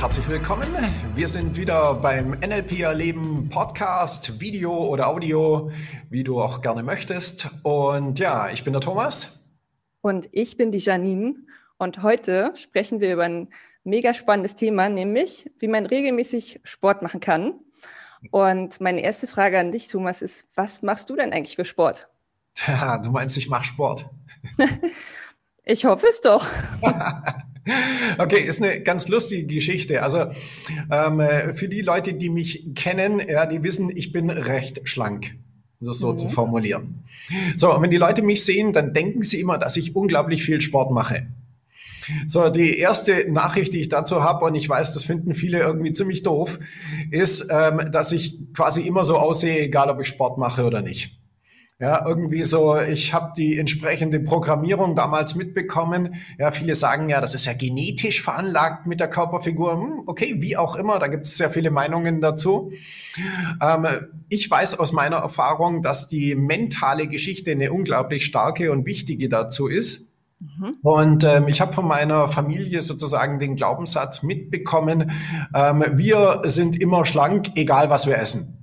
herzlich willkommen. Wir sind wieder beim NLP Erleben Podcast, Video oder Audio, wie du auch gerne möchtest. Und ja, ich bin der Thomas. Und ich bin die Janine. Und heute sprechen wir über ein mega spannendes Thema, nämlich wie man regelmäßig Sport machen kann. Und meine erste Frage an dich, Thomas, ist, was machst du denn eigentlich für Sport? Ja, du meinst, ich mache Sport. ich hoffe es doch. Okay, ist eine ganz lustige Geschichte. Also ähm, für die Leute, die mich kennen, ja, die wissen, ich bin recht schlank, um das so mhm. zu formulieren. So, und wenn die Leute mich sehen, dann denken sie immer, dass ich unglaublich viel Sport mache. So, die erste Nachricht, die ich dazu habe, und ich weiß, das finden viele irgendwie ziemlich doof, ist, ähm, dass ich quasi immer so aussehe, egal ob ich Sport mache oder nicht. Ja, irgendwie so, ich habe die entsprechende Programmierung damals mitbekommen. Ja, viele sagen ja, das ist ja genetisch veranlagt mit der Körperfigur. Hm, okay, wie auch immer, da gibt es sehr viele Meinungen dazu. Ähm, ich weiß aus meiner Erfahrung, dass die mentale Geschichte eine unglaublich starke und wichtige dazu ist. Mhm. Und ähm, ich habe von meiner Familie sozusagen den Glaubenssatz mitbekommen, ähm, wir sind immer schlank, egal was wir essen.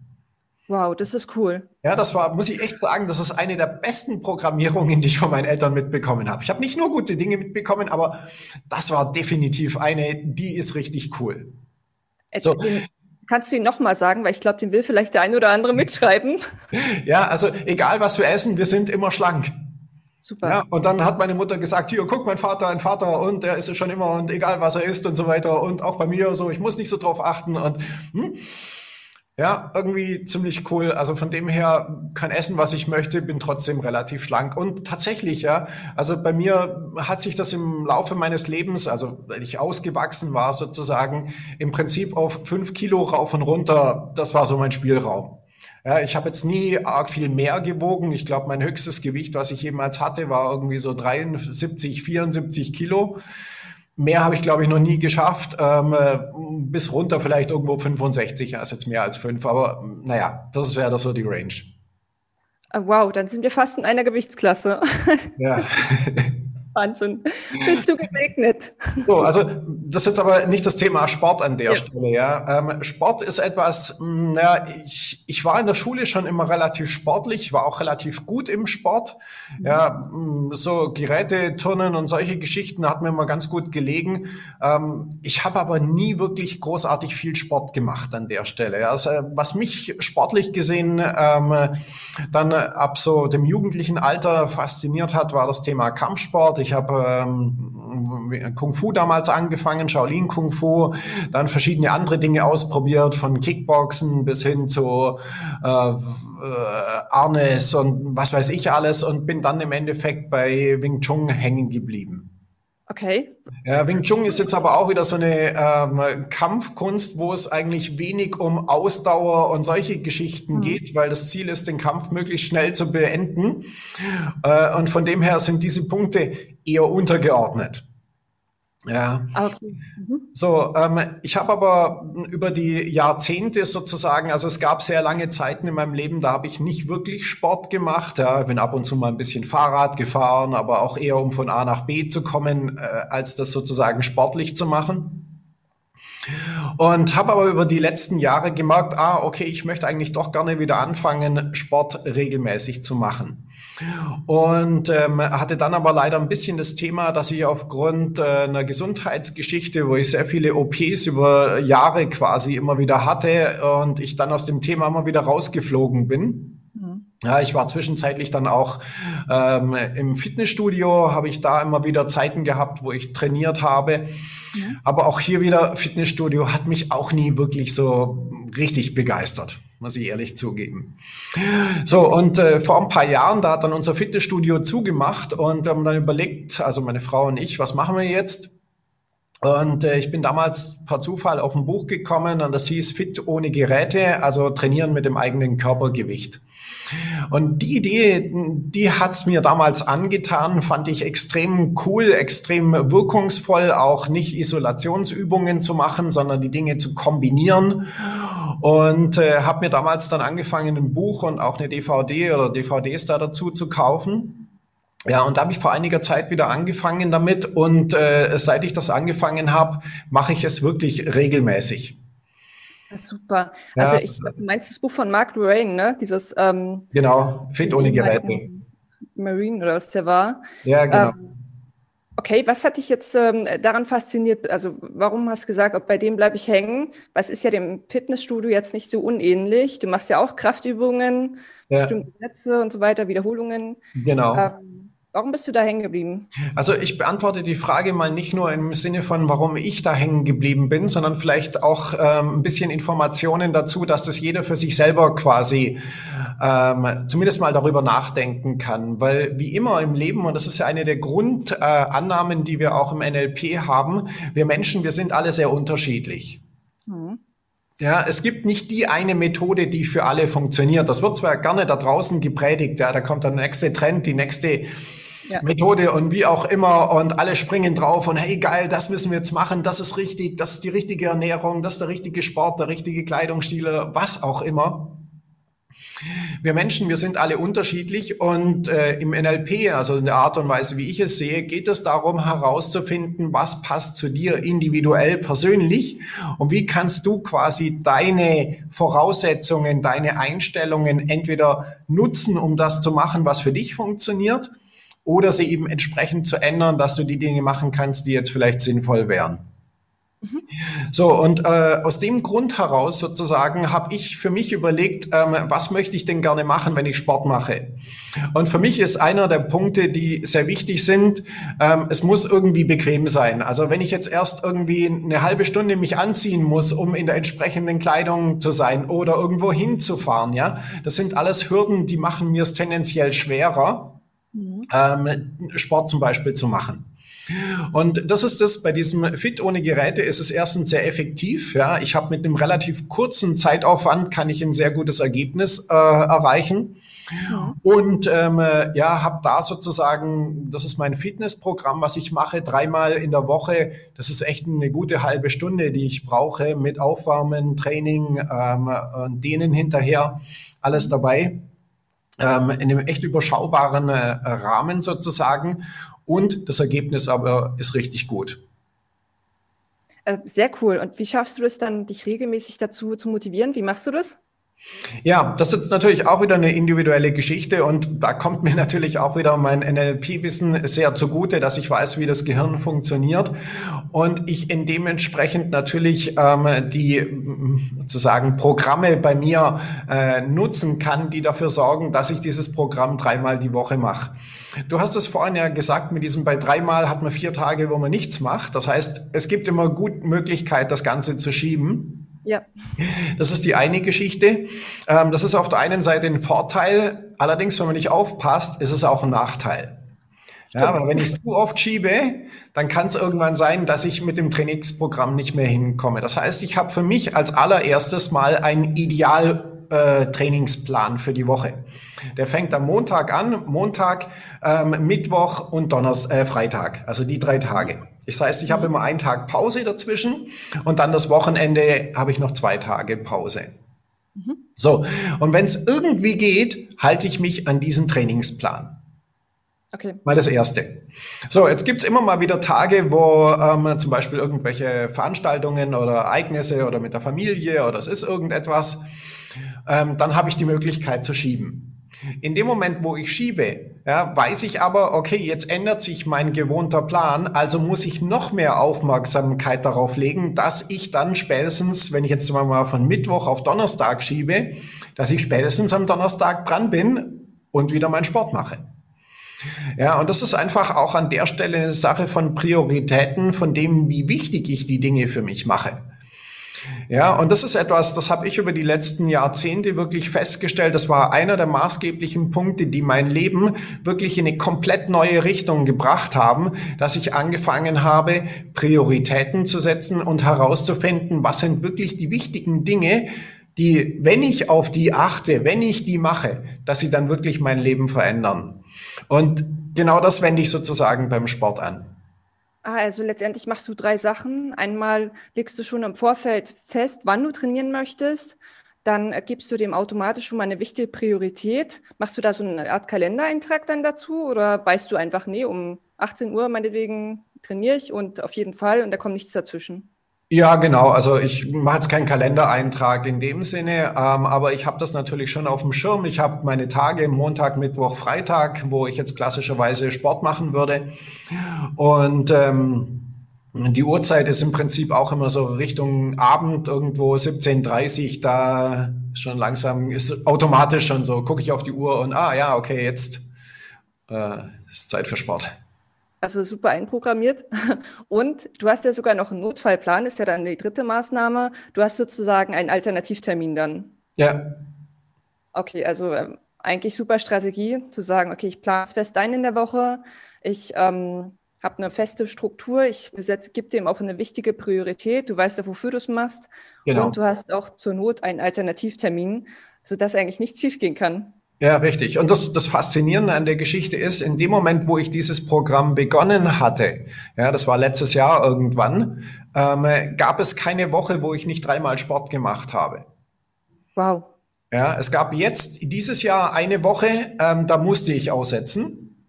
Wow, das ist cool. Ja, das war, muss ich echt sagen, das ist eine der besten Programmierungen, die ich von meinen Eltern mitbekommen habe. Ich habe nicht nur gute Dinge mitbekommen, aber das war definitiv eine, die ist richtig cool. So. Kannst du ihn nochmal sagen, weil ich glaube, den will vielleicht der ein oder andere mitschreiben. Ja, also egal was wir essen, wir sind immer schlank. Super. Ja, und dann hat meine Mutter gesagt, hier, guck, mein Vater, ein Vater und der ist es schon immer und egal was er isst und so weiter und auch bei mir so, ich muss nicht so drauf achten und hm, ja, irgendwie ziemlich cool. Also von dem her kann essen, was ich möchte, bin trotzdem relativ schlank. Und tatsächlich, ja, also bei mir hat sich das im Laufe meines Lebens, also weil ich ausgewachsen war sozusagen, im Prinzip auf fünf Kilo rauf und runter, das war so mein Spielraum. Ja, ich habe jetzt nie arg viel mehr gewogen. Ich glaube, mein höchstes Gewicht, was ich jemals hatte, war irgendwie so 73, 74 Kilo. Mehr habe ich, glaube ich, noch nie geschafft. Ähm, äh, bis runter vielleicht irgendwo 65, also jetzt mehr als fünf. Aber naja, das wäre das so die Range. Ah, wow, dann sind wir fast in einer Gewichtsklasse. Ja. Wahnsinn. Bist du gesegnet. So, also das ist jetzt aber nicht das Thema Sport an der ja. Stelle. Ja. Ähm, Sport ist etwas, hm, ja, ich, ich war in der Schule schon immer relativ sportlich, war auch relativ gut im Sport. Mhm. Ja, hm, so Geräte, Turnen und solche Geschichten hat mir immer ganz gut gelegen. Ähm, ich habe aber nie wirklich großartig viel Sport gemacht an der Stelle. Also was mich sportlich gesehen ähm, dann ab so dem jugendlichen Alter fasziniert hat, war das Thema Kampfsport. Ich habe ähm, Kung Fu damals angefangen, Shaolin Kung Fu, dann verschiedene andere Dinge ausprobiert, von Kickboxen bis hin zu äh, äh, Arnes und was weiß ich alles und bin dann im Endeffekt bei Wing Chun hängen geblieben. Okay. Ja, Wing Chun ist jetzt aber auch wieder so eine ähm, Kampfkunst, wo es eigentlich wenig um Ausdauer und solche Geschichten mhm. geht, weil das Ziel ist, den Kampf möglichst schnell zu beenden. Äh, und von dem her sind diese Punkte eher untergeordnet. Ja. Okay. Mhm. So, ähm, ich habe aber über die Jahrzehnte sozusagen, also es gab sehr lange Zeiten in meinem Leben, da habe ich nicht wirklich Sport gemacht. Ja, ich bin ab und zu mal ein bisschen Fahrrad gefahren, aber auch eher um von A nach B zu kommen, äh, als das sozusagen sportlich zu machen. Und habe aber über die letzten Jahre gemerkt, ah, okay, ich möchte eigentlich doch gerne wieder anfangen, Sport regelmäßig zu machen. Und ähm, hatte dann aber leider ein bisschen das Thema, dass ich aufgrund äh, einer Gesundheitsgeschichte, wo ich sehr viele OPs über Jahre quasi immer wieder hatte und ich dann aus dem Thema immer wieder rausgeflogen bin. Ja, ich war zwischenzeitlich dann auch ähm, im Fitnessstudio, habe ich da immer wieder Zeiten gehabt, wo ich trainiert habe. Ja. Aber auch hier wieder, Fitnessstudio hat mich auch nie wirklich so richtig begeistert, muss ich ehrlich zugeben. So, und äh, vor ein paar Jahren, da hat dann unser Fitnessstudio zugemacht und wir haben dann überlegt, also meine Frau und ich, was machen wir jetzt? Und äh, ich bin damals per Zufall auf ein Buch gekommen und das hieß Fit ohne Geräte, also trainieren mit dem eigenen Körpergewicht. Und die Idee, die hat's mir damals angetan, fand ich extrem cool, extrem wirkungsvoll, auch nicht Isolationsübungen zu machen, sondern die Dinge zu kombinieren. Und äh, habe mir damals dann angefangen, ein Buch und auch eine DVD oder DVDs da dazu zu kaufen Ja, und da habe ich vor einiger Zeit wieder angefangen damit und äh, seit ich das angefangen habe, mache ich es wirklich regelmäßig. Super. Ja. Also ich meinst das Buch von Mark Lorraine, ne? Dieses ähm, Genau, Fit ohne Geräte. Marine oder was der war. Ja, genau. Ähm, Okay, was hat dich jetzt ähm, daran fasziniert? Also warum hast du gesagt, ob bei dem bleibe ich hängen? Was ist ja dem Fitnessstudio jetzt nicht so unähnlich. Du machst ja auch Kraftübungen, ja. bestimmte Sätze und so weiter, Wiederholungen. Genau. Ähm, Warum bist du da hängen geblieben? Also ich beantworte die Frage mal nicht nur im Sinne von, warum ich da hängen geblieben bin, sondern vielleicht auch ähm, ein bisschen Informationen dazu, dass das jeder für sich selber quasi ähm, zumindest mal darüber nachdenken kann. Weil wie immer im Leben, und das ist ja eine der Grundannahmen, äh, die wir auch im NLP haben, wir Menschen, wir sind alle sehr unterschiedlich. Mhm. Ja, es gibt nicht die eine Methode, die für alle funktioniert. Das wird zwar gerne da draußen gepredigt, ja, da kommt der nächste Trend, die nächste ja. Methode und wie auch immer und alle springen drauf und hey geil, das müssen wir jetzt machen, das ist richtig, das ist die richtige Ernährung, das ist der richtige Sport, der richtige Kleidungsstil, was auch immer. Wir Menschen, wir sind alle unterschiedlich und äh, im NLP, also in der Art und Weise, wie ich es sehe, geht es darum herauszufinden, was passt zu dir individuell, persönlich und wie kannst du quasi deine Voraussetzungen, deine Einstellungen entweder nutzen, um das zu machen, was für dich funktioniert oder sie eben entsprechend zu ändern, dass du die Dinge machen kannst, die jetzt vielleicht sinnvoll wären. Mhm. So, und äh, aus dem Grund heraus sozusagen habe ich für mich überlegt, ähm, was möchte ich denn gerne machen, wenn ich Sport mache? Und für mich ist einer der Punkte, die sehr wichtig sind, ähm, es muss irgendwie bequem sein. Also wenn ich jetzt erst irgendwie eine halbe Stunde mich anziehen muss, um in der entsprechenden Kleidung zu sein oder irgendwo hinzufahren, ja, das sind alles Hürden, die machen mir es tendenziell schwerer ähm, Sport zum Beispiel zu machen. Und das ist das, bei diesem Fit ohne Geräte ist es erstens sehr effektiv. Ja, ich habe mit einem relativ kurzen Zeitaufwand kann ich ein sehr gutes Ergebnis äh, erreichen. Ja. Und ähm, ja, habe da sozusagen, das ist mein Fitnessprogramm, was ich mache, dreimal in der Woche. Das ist echt eine gute halbe Stunde, die ich brauche mit Aufwärmen, Training, ähm, Dehnen hinterher, alles dabei ähm, in einem echt überschaubaren äh, Rahmen sozusagen. Und das Ergebnis aber ist richtig gut. Äh, sehr cool. Und wie schaffst du das dann, dich regelmäßig dazu zu motivieren? Wie machst du das? Ja, das ist natürlich auch wieder eine individuelle Geschichte und da kommt mir natürlich auch wieder mein NLP-Wissen sehr zugute, dass ich weiß, wie das Gehirn funktioniert und ich in dementsprechend natürlich ähm, die sozusagen Programme bei mir äh, nutzen kann, die dafür sorgen, dass ich dieses Programm dreimal die Woche mache. Du hast es vorhin ja gesagt, mit diesem bei dreimal hat man vier Tage, wo man nichts macht. Das heißt, es gibt immer gut Möglichkeit, das Ganze zu schieben. Ja. Das ist die eine Geschichte. Ähm, das ist auf der einen Seite ein Vorteil. Allerdings, wenn man nicht aufpasst, ist es auch ein Nachteil. Ja, aber wenn ich es zu oft schiebe, dann kann es irgendwann sein, dass ich mit dem Trainingsprogramm nicht mehr hinkomme. Das heißt, ich habe für mich als allererstes mal einen Ideal-Trainingsplan äh, für die Woche. Der fängt am Montag an, Montag, ähm, Mittwoch und Donnerstag, äh, Freitag, also die drei Tage. Das heißt, ich habe immer einen Tag Pause dazwischen und dann das Wochenende habe ich noch zwei Tage Pause. Mhm. So, und wenn es irgendwie geht, halte ich mich an diesen Trainingsplan. Okay. Mal das Erste. So, jetzt gibt's immer mal wieder Tage, wo ähm, zum Beispiel irgendwelche Veranstaltungen oder Ereignisse oder mit der Familie oder es ist irgendetwas, ähm, dann habe ich die Möglichkeit zu schieben. In dem Moment, wo ich schiebe, ja, weiß ich aber, okay, jetzt ändert sich mein gewohnter Plan, also muss ich noch mehr Aufmerksamkeit darauf legen, dass ich dann spätestens, wenn ich jetzt mal von Mittwoch auf Donnerstag schiebe, dass ich spätestens am Donnerstag dran bin und wieder meinen Sport mache. Ja, und das ist einfach auch an der Stelle eine Sache von Prioritäten, von dem, wie wichtig ich die Dinge für mich mache. Ja, und das ist etwas, das habe ich über die letzten Jahrzehnte wirklich festgestellt. Das war einer der maßgeblichen Punkte, die mein Leben wirklich in eine komplett neue Richtung gebracht haben, dass ich angefangen habe, Prioritäten zu setzen und herauszufinden, was sind wirklich die wichtigen Dinge, die, wenn ich auf die achte, wenn ich die mache, dass sie dann wirklich mein Leben verändern. Und genau das wende ich sozusagen beim Sport an. Ah, also letztendlich machst du drei Sachen. Einmal legst du schon im Vorfeld fest, wann du trainieren möchtest. dann gibst du dem automatisch schon mal eine wichtige Priorität. Machst du da so eine Art Kalendereintrag dann dazu oder weißt du einfach, nee, um 18 Uhr meinetwegen trainiere ich und auf jeden Fall und da kommt nichts dazwischen? Ja, genau. Also ich mache jetzt keinen Kalendereintrag in dem Sinne, ähm, aber ich habe das natürlich schon auf dem Schirm. Ich habe meine Tage Montag, Mittwoch, Freitag, wo ich jetzt klassischerweise Sport machen würde. Und ähm, die Uhrzeit ist im Prinzip auch immer so Richtung Abend, irgendwo 17.30 da schon langsam, ist automatisch schon so, gucke ich auf die Uhr und ah ja, okay, jetzt äh, ist Zeit für Sport. Also super einprogrammiert. Und du hast ja sogar noch einen Notfallplan, ist ja dann die dritte Maßnahme. Du hast sozusagen einen Alternativtermin dann. Ja. Okay, also ähm, eigentlich super Strategie, zu sagen, okay, ich plane es fest ein in der Woche. Ich ähm, habe eine feste Struktur, ich gebe dem auch eine wichtige Priorität, du weißt ja, wofür du es machst genau. und du hast auch zur Not einen Alternativtermin, sodass eigentlich nichts schiefgehen kann. Ja, richtig. Und das, das Faszinierende an der Geschichte ist, in dem Moment, wo ich dieses Programm begonnen hatte, ja, das war letztes Jahr irgendwann, ähm, gab es keine Woche, wo ich nicht dreimal Sport gemacht habe. Wow. Ja, es gab jetzt dieses Jahr eine Woche, ähm, da musste ich aussetzen.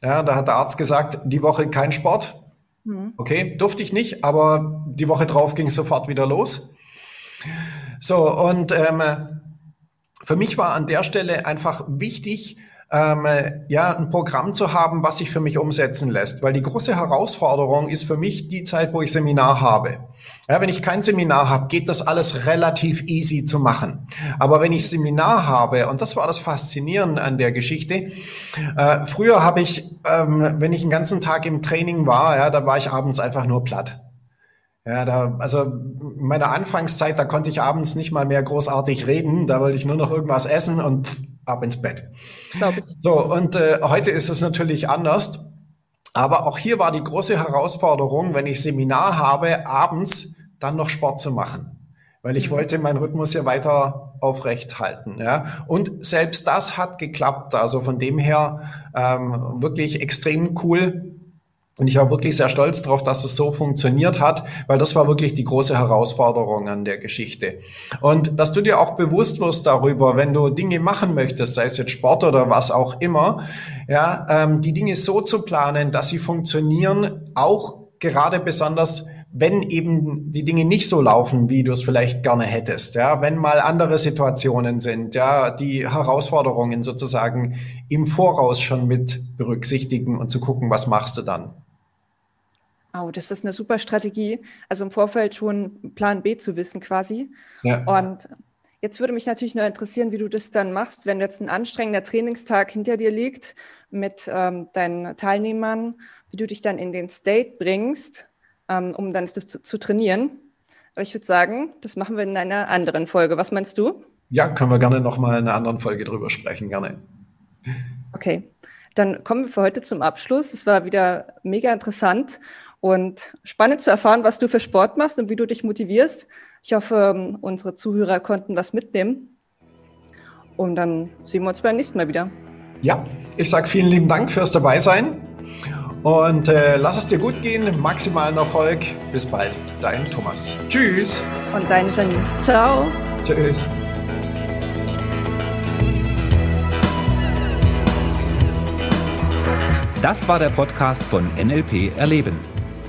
Ja, da hat der Arzt gesagt, die Woche kein Sport. Mhm. Okay, durfte ich nicht, aber die Woche drauf ging sofort wieder los. So, und ähm, für mich war an der Stelle einfach wichtig, ähm, ja, ein Programm zu haben, was sich für mich umsetzen lässt. Weil die große Herausforderung ist für mich die Zeit, wo ich Seminar habe. Ja, wenn ich kein Seminar habe, geht das alles relativ easy zu machen. Aber wenn ich Seminar habe, und das war das Faszinierende an der Geschichte, äh, früher habe ich, ähm, wenn ich den ganzen Tag im Training war, ja, da war ich abends einfach nur platt. Ja, da, also in meiner Anfangszeit, da konnte ich abends nicht mal mehr großartig reden, da wollte ich nur noch irgendwas essen und ab ins Bett. Ich. So, und äh, heute ist es natürlich anders. Aber auch hier war die große Herausforderung, wenn ich Seminar habe, abends dann noch Sport zu machen. Weil ich mhm. wollte meinen Rhythmus ja weiter aufrecht halten. Ja. Und selbst das hat geklappt. Also von dem her ähm, wirklich extrem cool, und ich war wirklich sehr stolz darauf, dass es so funktioniert hat, weil das war wirklich die große Herausforderung an der Geschichte. Und dass du dir auch bewusst wirst darüber, wenn du Dinge machen möchtest, sei es jetzt Sport oder was auch immer, ja, ähm, die Dinge so zu planen, dass sie funktionieren, auch gerade besonders wenn eben die Dinge nicht so laufen, wie du es vielleicht gerne hättest, ja, wenn mal andere Situationen sind, ja, die Herausforderungen sozusagen im Voraus schon mit berücksichtigen und zu gucken, was machst du dann. Oh, das ist eine super Strategie. Also im Vorfeld schon Plan B zu wissen quasi. Ja. Und jetzt würde mich natürlich nur interessieren, wie du das dann machst, wenn jetzt ein anstrengender Trainingstag hinter dir liegt mit ähm, deinen Teilnehmern, wie du dich dann in den State bringst, ähm, um dann zu, zu trainieren. Aber ich würde sagen, das machen wir in einer anderen Folge. Was meinst du? Ja, können wir gerne nochmal in einer anderen Folge drüber sprechen, gerne. Okay, dann kommen wir für heute zum Abschluss. Es war wieder mega interessant und spannend zu erfahren, was du für Sport machst und wie du dich motivierst. Ich hoffe, ähm, unsere Zuhörer konnten was mitnehmen. Und dann sehen wir uns beim nächsten Mal wieder. Ja, ich sage vielen lieben Dank fürs Dabeisein und äh, lass es dir gut gehen. Maximalen Erfolg. Bis bald. Dein Thomas. Tschüss. Und deine Janine. Ciao. Tschüss. Das war der Podcast von NLP Erleben.